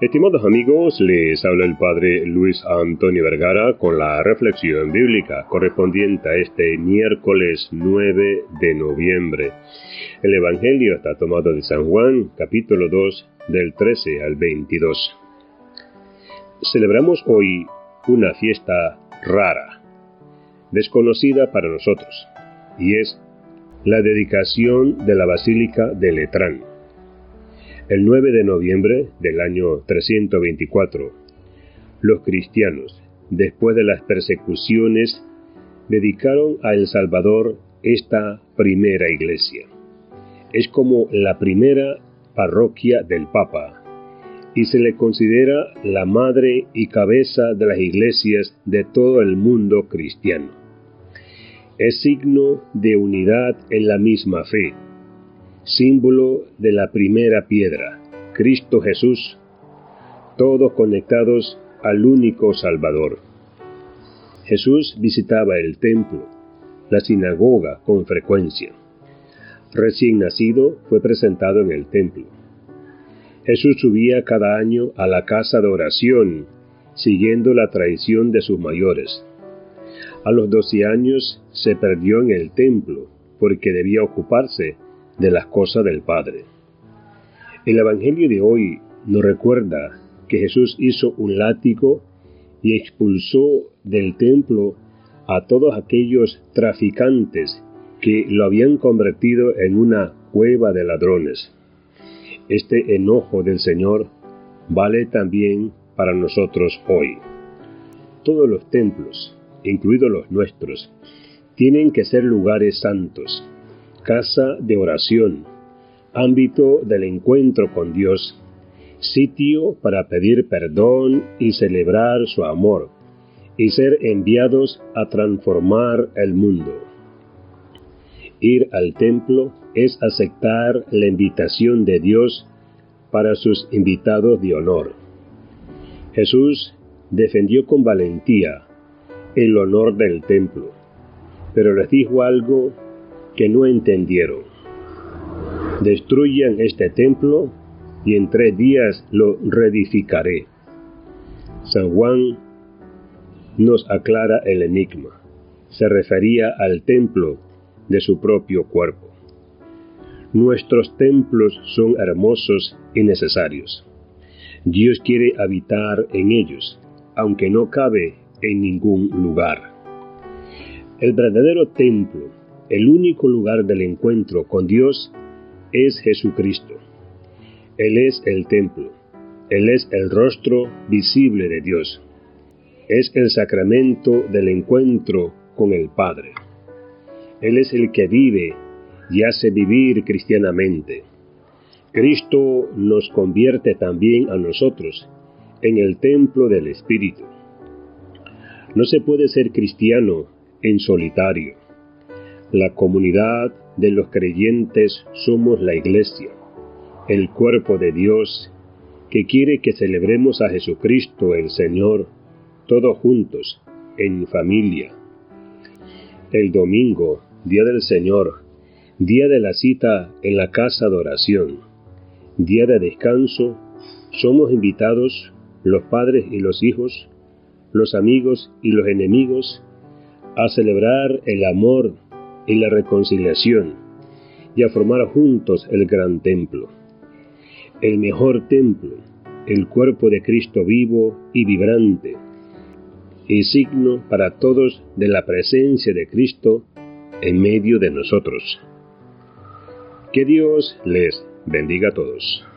Estimados amigos, les habla el Padre Luis Antonio Vergara con la reflexión bíblica correspondiente a este miércoles 9 de noviembre. El Evangelio está tomado de San Juan, capítulo 2, del 13 al 22. Celebramos hoy una fiesta rara, desconocida para nosotros, y es la dedicación de la Basílica de Letrán. El 9 de noviembre del año 324, los cristianos, después de las persecuciones, dedicaron a El Salvador esta primera iglesia. Es como la primera parroquia del Papa y se le considera la madre y cabeza de las iglesias de todo el mundo cristiano. Es signo de unidad en la misma fe símbolo de la primera piedra, Cristo Jesús, todos conectados al único Salvador. Jesús visitaba el templo, la sinagoga con frecuencia. Recién nacido fue presentado en el templo. Jesús subía cada año a la casa de oración, siguiendo la tradición de sus mayores. A los doce años se perdió en el templo, porque debía ocuparse de las cosas del Padre. El Evangelio de hoy nos recuerda que Jesús hizo un látigo y expulsó del templo a todos aquellos traficantes que lo habían convertido en una cueva de ladrones. Este enojo del Señor vale también para nosotros hoy. Todos los templos, incluidos los nuestros, tienen que ser lugares santos, casa de oración, ámbito del encuentro con Dios, sitio para pedir perdón y celebrar su amor, y ser enviados a transformar el mundo. Ir al templo es aceptar la invitación de Dios para sus invitados de honor. Jesús defendió con valentía el honor del templo, pero les dijo algo que no entendieron. Destruyan este templo y en tres días lo reedificaré. San Juan nos aclara el enigma. Se refería al templo de su propio cuerpo. Nuestros templos son hermosos y necesarios. Dios quiere habitar en ellos, aunque no cabe en ningún lugar. El verdadero templo el único lugar del encuentro con Dios es Jesucristo. Él es el templo. Él es el rostro visible de Dios. Es el sacramento del encuentro con el Padre. Él es el que vive y hace vivir cristianamente. Cristo nos convierte también a nosotros en el templo del Espíritu. No se puede ser cristiano en solitario. La comunidad de los creyentes somos la Iglesia, el cuerpo de Dios, que quiere que celebremos a Jesucristo el Señor, todos juntos, en familia. El domingo, día del Señor, día de la cita en la casa de oración, día de descanso, somos invitados, los padres y los hijos, los amigos y los enemigos, a celebrar el amor y la reconciliación y a formar juntos el gran templo. El mejor templo, el cuerpo de Cristo vivo y vibrante, y signo para todos de la presencia de Cristo en medio de nosotros. Que Dios les bendiga a todos.